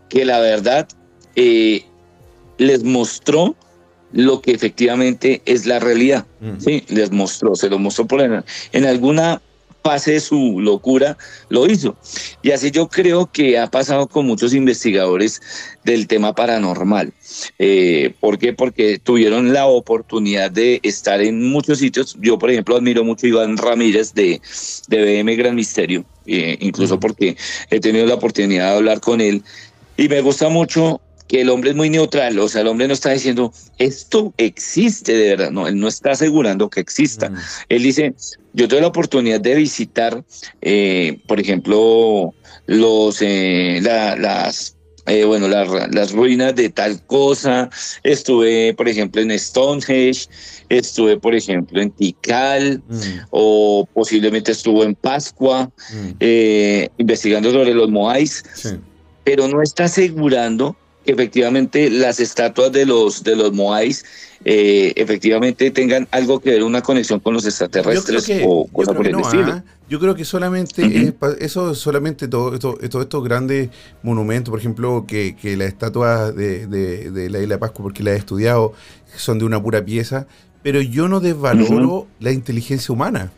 que la verdad eh, les mostró lo que efectivamente es la realidad. Sí, les mostró, se lo mostró por en, en alguna fase de su locura, lo hizo. Y así yo creo que ha pasado con muchos investigadores del tema paranormal. Eh, ¿Por qué? Porque tuvieron la oportunidad de estar en muchos sitios. Yo, por ejemplo, admiro mucho a Iván Ramírez de, de BM Gran Misterio, eh, incluso porque he tenido la oportunidad de hablar con él. Y me gusta mucho que el hombre es muy neutral, o sea, el hombre no está diciendo esto existe de verdad, no, él no está asegurando que exista. Mm. Él dice, yo tuve la oportunidad de visitar, eh, por ejemplo, los, eh, las, eh, bueno, las ruinas de tal cosa, estuve, por ejemplo, en Stonehenge, estuve, por ejemplo, en Tikal, mm. o posiblemente estuvo en Pascua, mm. investigando sobre los Moais, pero no está asegurando efectivamente las estatuas de los, de los Moais eh, efectivamente tengan algo que ver, una conexión con los extraterrestres o cosas por el estilo. ¿ah? Yo creo que solamente eso solamente todo esto, estos grandes monumentos, por ejemplo, que, que las estatuas de, de, la isla de Pascua, porque las he estudiado, son de una pura pieza, pero yo no desvaloro la inteligencia humana.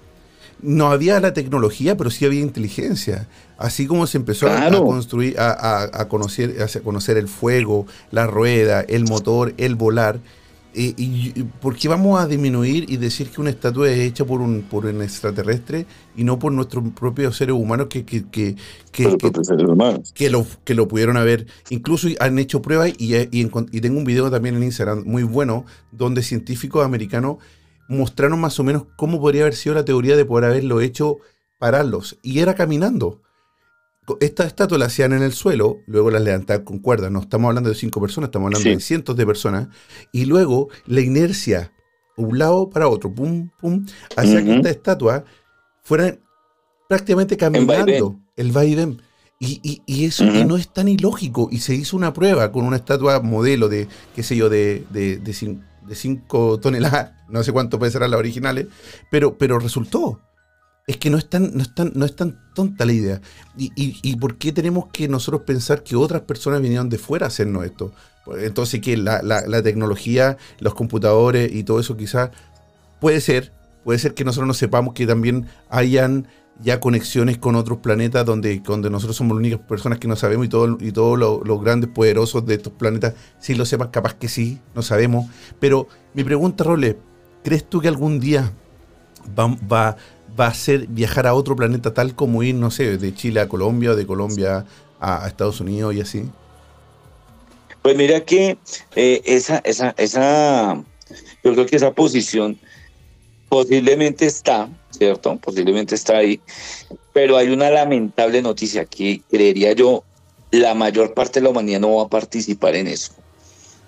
no había la tecnología, pero sí había inteligencia. Así como se empezó a construir, a, conocer, a conocer el fuego, la rueda, el motor, el volar. y, ¿Por qué vamos a disminuir y decir que una estatua es hecha por un, por un extraterrestre y no por nuestros propios seres humanos que, que, que, que, que, lo, que lo pudieron haber? Incluso han hecho pruebas y, y, y tengo un video también en Instagram muy bueno donde científicos americanos mostraron más o menos cómo podría haber sido la teoría de poder haberlo hecho pararlos. Y era caminando. Estas estatuas las hacían en el suelo, luego las levantaban con cuerdas. No estamos hablando de cinco personas, estamos hablando de cientos de personas. Y luego la inercia, un lado para otro, pum, pum, hacía que estas estatuas fueran prácticamente caminando el vaivén. Y, y, eso no es tan ilógico. Y se hizo una prueba con una estatua modelo de, qué sé yo, de, de, de 5 toneladas, no sé cuánto ser las originales, pero, pero resultó. Es que no es tan, no es no es tan tonta la idea. Y, y, por qué tenemos que nosotros pensar que otras personas vinieron de fuera a hacernos esto? Entonces que la, la, tecnología, los computadores y todo eso quizás puede ser, puede ser que nosotros no sepamos que también hayan ya conexiones con otros planetas donde, donde nosotros somos las únicas personas que no sabemos y, todo, y todos los grandes poderosos de estos planetas sí lo sepan, capaz que sí, no sabemos. Pero mi pregunta, Role, ¿crees tú que algún día va, va, va a ser viajar a otro planeta tal como ir, no sé, de Chile a Colombia de Colombia a, Estados Unidos y así? Pues mira que eh, esa, esa, esa, yo creo que esa posición posiblemente está, ¿cierto? Posiblemente está ahí, pero hay una lamentable noticia que creería yo, la mayor parte de la humanidad no va a participar en eso.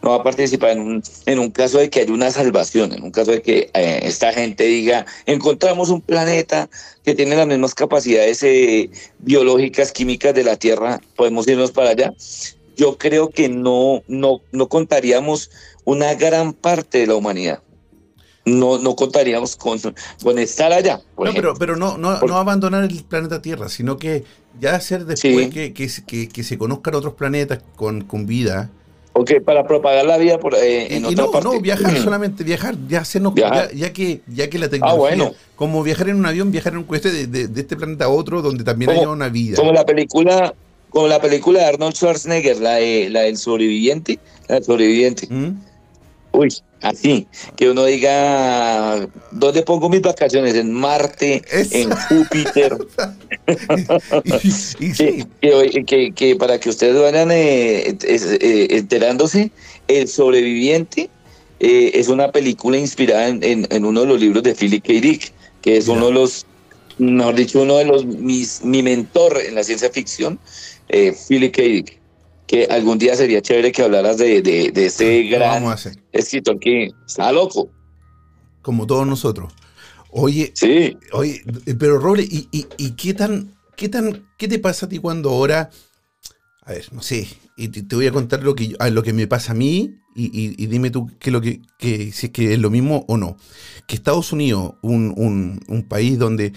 No va a participar en un, en un caso de que haya una salvación, en un caso de que eh, esta gente diga, encontramos un planeta que tiene las mismas capacidades eh, biológicas, químicas de la Tierra, podemos irnos para allá. Yo creo que no, no, no contaríamos una gran parte de la humanidad no, no contaríamos con, con estar allá. no, pero, pero no, no, abandonar el planeta Tierra, sino que ya hacer después que, que, se conozcan otros planetas con, con vida. Ok, para propagar la vida por, eh, en otra no, no, viajar solamente, viajar, ya hacernos, ya, ya, que, ya que la ah, tecnología, como viajar en un avión, viajar en un cohete de, de, este planeta a otro donde también haya una vida. Como la película, como la película de Arnold Schwarzenegger, la, la del sobreviviente, la del sobreviviente. ¿Mm? Uy, Así, que uno diga, ¿dónde pongo mis vacaciones? En Marte, en Júpiter. que, para que ustedes vayan eh, eh, enterándose, El sobreviviente eh, es una película inspirada en, uno de los libros de Philip K. Dick, que es uno de los, mejor dicho, uno de los, mis, mi mentor en la ciencia ficción, Philip K. Dick que algún día sería chévere que hablaras de, de, de ese gran escritor que está loco. Como todos nosotros. Oye, sí. oye, pero Roble, ¿y, y, qué tan, qué tan, qué te pasa a ti cuando ahora, a ver, no sé, y te, voy a contar lo que, lo que me pasa a mí y, dime tú qué lo que, que, si es que es lo mismo o no. Que Estados Unidos, un, un, un país donde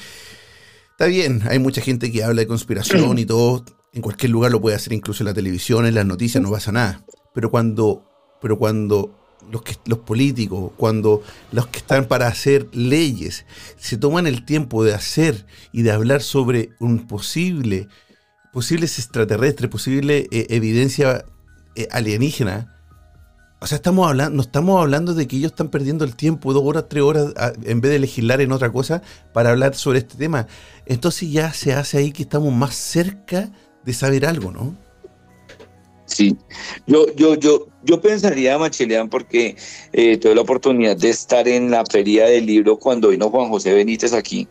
está bien, hay mucha gente que habla de conspiración y todo, en cualquier lugar lo puede hacer, incluso en la televisión, en las noticias, no pasa nada. Pero cuando, pero cuando los, que, los políticos, cuando los que están para hacer leyes, se toman el tiempo de hacer y de hablar sobre un posible, posibles extraterrestres, posible eh, evidencia eh, alienígena, o sea, estamos hablando, no estamos hablando de que ellos están perdiendo el tiempo, dos horas, tres horas, en vez de legislar en otra cosa, para hablar sobre este tema. Entonces ya se hace ahí que estamos más cerca de saber algo, ¿no? Sí, yo, yo, yo, yo pensaría, Machilian, porque eh, tuve la oportunidad de estar en la feria del libro cuando vino Juan José Benítez aquí,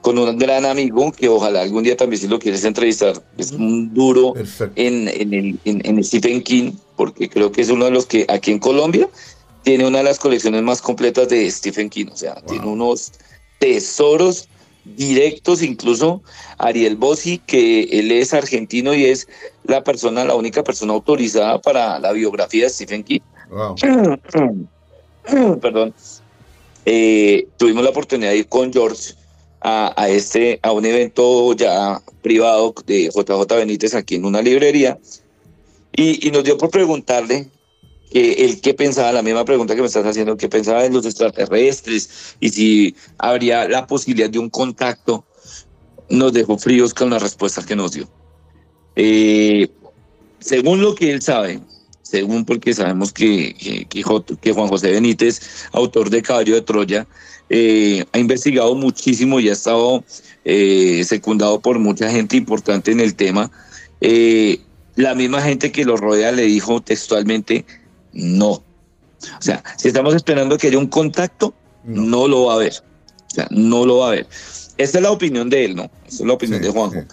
con un gran amigo que ojalá algún día también si lo quieres entrevistar, es un duro en, en, en, Stephen King, porque creo que es uno de los que aquí en Colombia tiene una de las colecciones más completas de Stephen King, o sea, tiene unos tesoros directos, incluso Ariel Bossi, que él es argentino y es la persona, la única persona autorizada para la biografía de Stephen King. Perdón. Eh, tuvimos la oportunidad de ir con George a, este, a un evento ya privado de JJ Benítez aquí en una librería y, y nos dio por preguntarle que él qué pensaba, la misma pregunta que me estás haciendo, qué pensaba de los extraterrestres y si habría la posibilidad de un contacto, nos dejó fríos con las respuestas que nos dio. Eh, según lo que él sabe, según porque sabemos que, que, que Juan José Benítez, autor de Caballo de Troya, eh, ha investigado muchísimo y ha estado eh, secundado por mucha gente importante en el tema. La misma gente que lo rodea le dijo textualmente no. O sea, si estamos esperando que haya un contacto, no, lo va a haber. O sea, no lo va a haber. Esta es la opinión de él, ¿no? Esta es la opinión de Juanjo.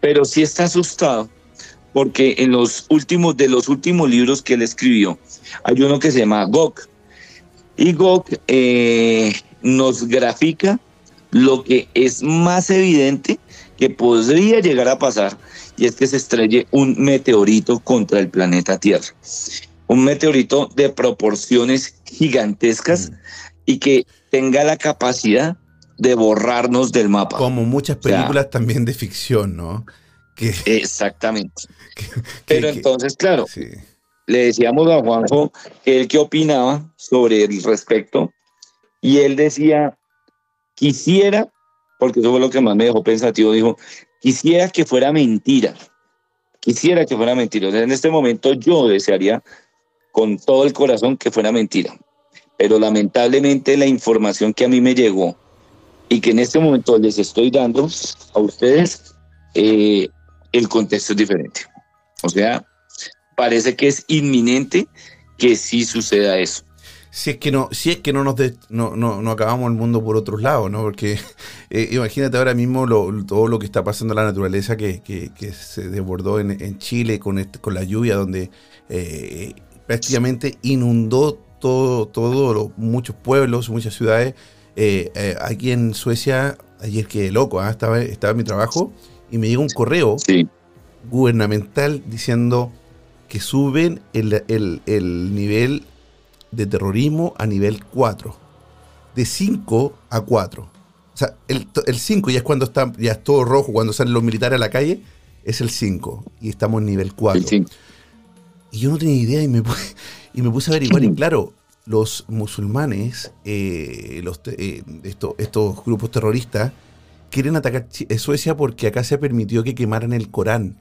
Pero sí está asustado porque en los últimos, de los últimos libros que él escribió, hay uno que se llama Gok. Y Gok eh, nos grafica lo que es más evidente que podría llegar a pasar, y es que se estrelle un meteorito contra el planeta Tierra. Un meteorito de proporciones gigantescas mm. y que tenga la capacidad de borrarnos del mapa. Como muchas películas también de ficción, ¿no? Exactamente. Pero entonces, claro, le decíamos a Juanjo que él qué opinaba sobre el respecto y él decía, quisiera, porque eso fue lo que más me dejó pensativo, dijo, quisiera que fuera mentira, quisiera que fuera mentira. en este momento yo desearía con todo el corazón que fuera mentira, pero lamentablemente la información que a mí me llegó y que en este momento les estoy dando a ustedes, eh, el contexto es diferente. O sea, parece que es inminente que sí suceda eso. Si es que no, si es que no nos no, no, acabamos el mundo por otros lados, ¿no? Porque eh, imagínate ahora mismo todo lo que está pasando en la naturaleza que, se desbordó en, Chile con, con la lluvia, donde eh, prácticamente inundó todo, todo muchos pueblos, muchas ciudades. Eh, aquí en Suecia, ayer que loco, ¿ah? estaba, estaba en mi trabajo y me llegó un correo gubernamental diciendo que suben el, nivel de terrorismo a nivel 4, de 5 a 4. O sea, el, 5 ya es cuando está, ya es todo rojo, cuando salen los militares a la calle, es el 5 y estamos en nivel 4. Y yo no tenía idea y me, y me puse a averiguar y claro, los musulmanes, eh, los, eh, estos grupos terroristas, quieren atacar eh, Suecia porque acá se permitió que quemaran el Corán.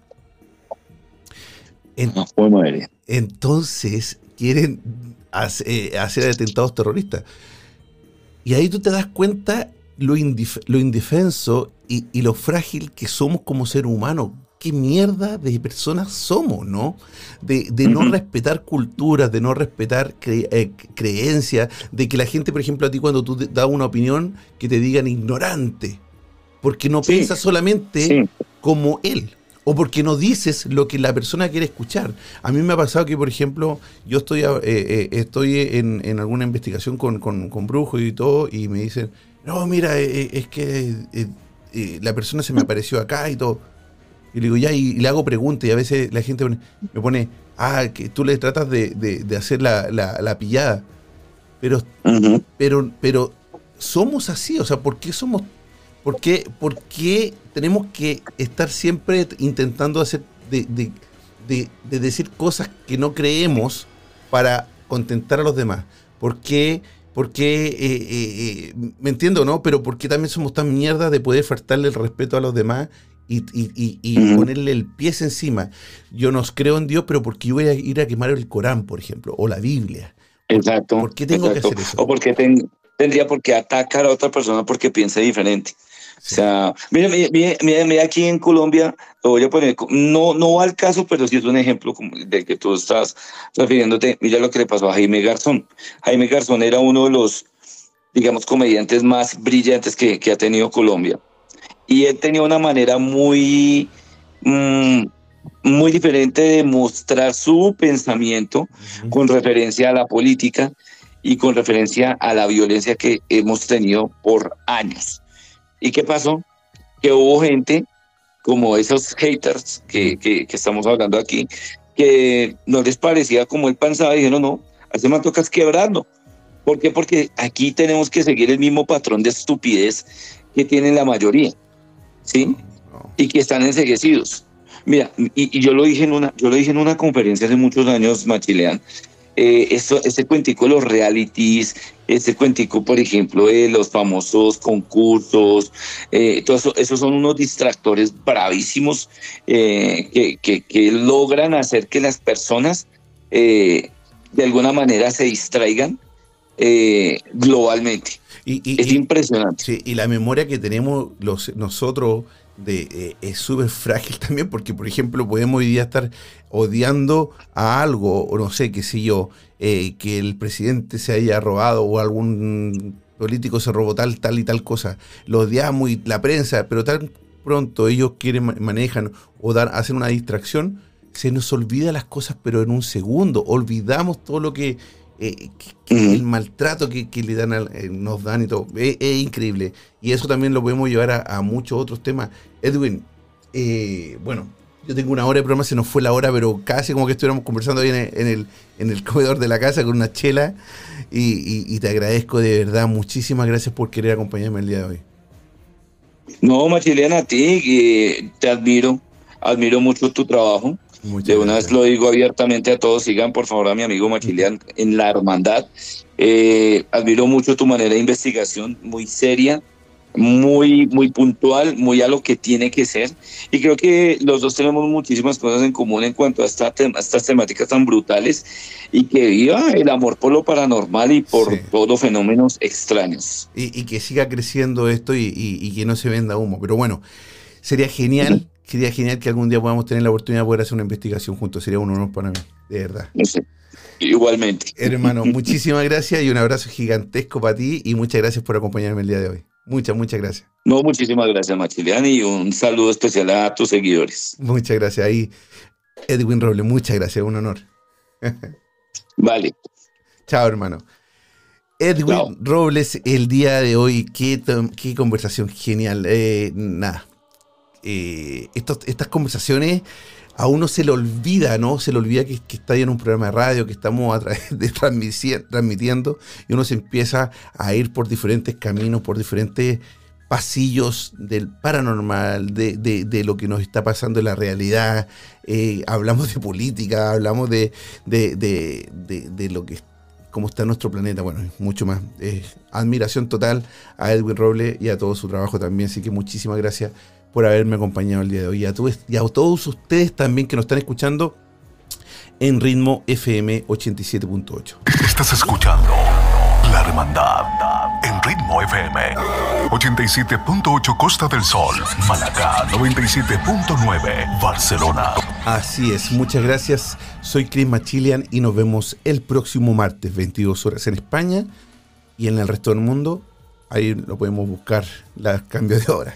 entonces quieren eh, hacer, atentados terroristas. Y ahí tú te das cuenta lo, indefenso y, lo frágil que somos como ser humano. ¿Qué mierda de personas somos, no? De, no respetar culturas, de no respetar eh, creencias, de que la gente, por ejemplo, a ti cuando tú das una opinión, que te digan ignorante porque no piensas solamente como él o porque no dices lo que la persona quiere escuchar. A mí me ha pasado que, por ejemplo, yo estoy, eh, eh, estoy en, alguna investigación con, con, brujos y todo, y me dicen, no, mira, es que la persona se me apareció acá y todo. Y le digo, ya, y, le hago preguntas, y a veces la gente me pone, ah, que tú le tratas de, hacer la, pillada. Pero, pero, pero somos así, o sea, ¿por qué somos ¿Por qué, tenemos que estar siempre intentando hacer de, decir cosas que no creemos para contentar a los demás? ¿Por qué? Porque, eh, eh, eh, me entiendo, ¿no? Pero ¿por qué también somos tan mierda de poder faltarle el respeto a los demás y, ponerle el pie encima? Yo no creo en Dios, pero ¿por qué yo voy a ir a quemar el Corán, por ejemplo, o la Biblia? Exacto. ¿Por qué tengo que hacer eso? O porque tendría por qué atacar a otra persona porque piensa diferente. O sea, mira, mira, mira, aquí en Colombia, lo voy a poner, no, no al caso, pero sí es un ejemplo del que tú estás refiriéndote. Mira lo que le pasó a Jaime Garzón. Jaime Garzón era uno de los, digamos, comediantes más brillantes que, que ha tenido Colombia. Y él tenía una manera muy, mm, muy diferente de mostrar su pensamiento con referencia a la política y con referencia a la violencia que hemos tenido por años. ¿Y qué pasó? Que hubo gente como esos haters que, que, estamos hablando aquí, que no les parecía como él pensaba y dijeron, no, hace más tocas quebrarlo. ¿Por qué? Porque aquí tenemos que seguir el mismo patrón de estupidez que tienen la mayoría, ¿sí? Y que están enseguecidos. Mira, y, yo lo dije en una, yo lo dije en una conferencia hace muchos años, Machilean, eh, esto, este cuentico de los realities, este cuentico, por ejemplo, de los famosos concursos, eh, todo eso, esos son unos distractores bravísimos eh, que, que, logran hacer que las personas eh, de alguna manera se distraigan globalmente. Y, es impresionante. Sí, y la memoria que tenemos los, nosotros de, eh, es súper frágil también porque, por ejemplo, podemos hoy día estar odiando a algo, o no sé, qué sé yo, eh, que el presidente se haya robado o algún político se robó tal, tal y tal cosa. Lo odiamos y la prensa, pero tan pronto ellos quieren, manejan o dar, hacen una distracción, se nos olvida las cosas, pero en un segundo. Olvidamos todo lo que eh, el maltrato que, le dan eh, nos dan y todo. Es, increíble. Y eso también lo podemos llevar a, muchos otros temas. Edwin, eh, bueno, yo tengo una hora de programa, se nos fue la hora, pero casi como que estuviéramos conversando ahí en el, en el, comedor de la casa con una chela. Y, te agradezco de verdad. Muchísimas gracias por querer acompañarme el día de hoy. No, Machiliana, a ti te admiro. Admiro mucho tu trabajo de una vez lo digo abiertamente a todos, sigan por favor a mi amigo Machilian en la hermandad. Eh, admiro mucho tu manera de investigación, muy seria, muy, muy puntual, muy a lo que tiene que ser. Y creo que los dos tenemos muchísimas cosas en común en cuanto a, esta estas temáticas tan brutales y que viva el amor por lo paranormal y por todos los fenómenos extraños. Y, que siga creciendo esto y, y, que no se venda humo. Pero bueno, sería genial sería genial que algún día podamos tener la oportunidad de poder hacer una investigación juntos. Sería un honor para mí, de verdad. Igualmente. Hermano, muchísimas gracias y un abrazo gigantesco para ti y muchas gracias por acompañarme el día de hoy. Muchas, muchas gracias. No, muchísimas gracias, Machilian, y un saludo especial a tus seguidores. Muchas gracias. Ahí, Edwin Robles, muchas gracias, un honor. Vale. Chao, hermano. Edwin Robles, el día de hoy, qué, qué conversación genial. Eh, nada, eh, estas conversaciones a uno se le olvida, ¿no? Se le olvida que, está ahí en un programa de radio, que estamos transmitiendo, y uno se empieza a ir por diferentes caminos, por diferentes pasillos del paranormal, de, lo que nos está pasando en la realidad. Eh, hablamos de política, hablamos de, de, lo que cómo está nuestro planeta, bueno, mucho más. admiración total a Edwin Roble y a todo su trabajo también, así que muchísimas gracias por haberme acompañado el día de hoy. Y a, todos ustedes también que nos están escuchando en ritmo FM 87.8. Estás escuchando La Hermandad en ritmo FM 87.8 Costa del Sol, Malacá 97.9 Barcelona. Así es, muchas gracias. Soy Chris Machilian y nos vemos el próximo martes, 22 horas en España y en el resto del mundo. Ahí lo podemos buscar, la cambio de hora.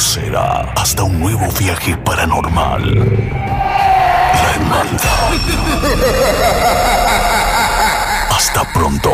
será hasta un nuevo viaje paranormal. La hermandad. Hasta pronto.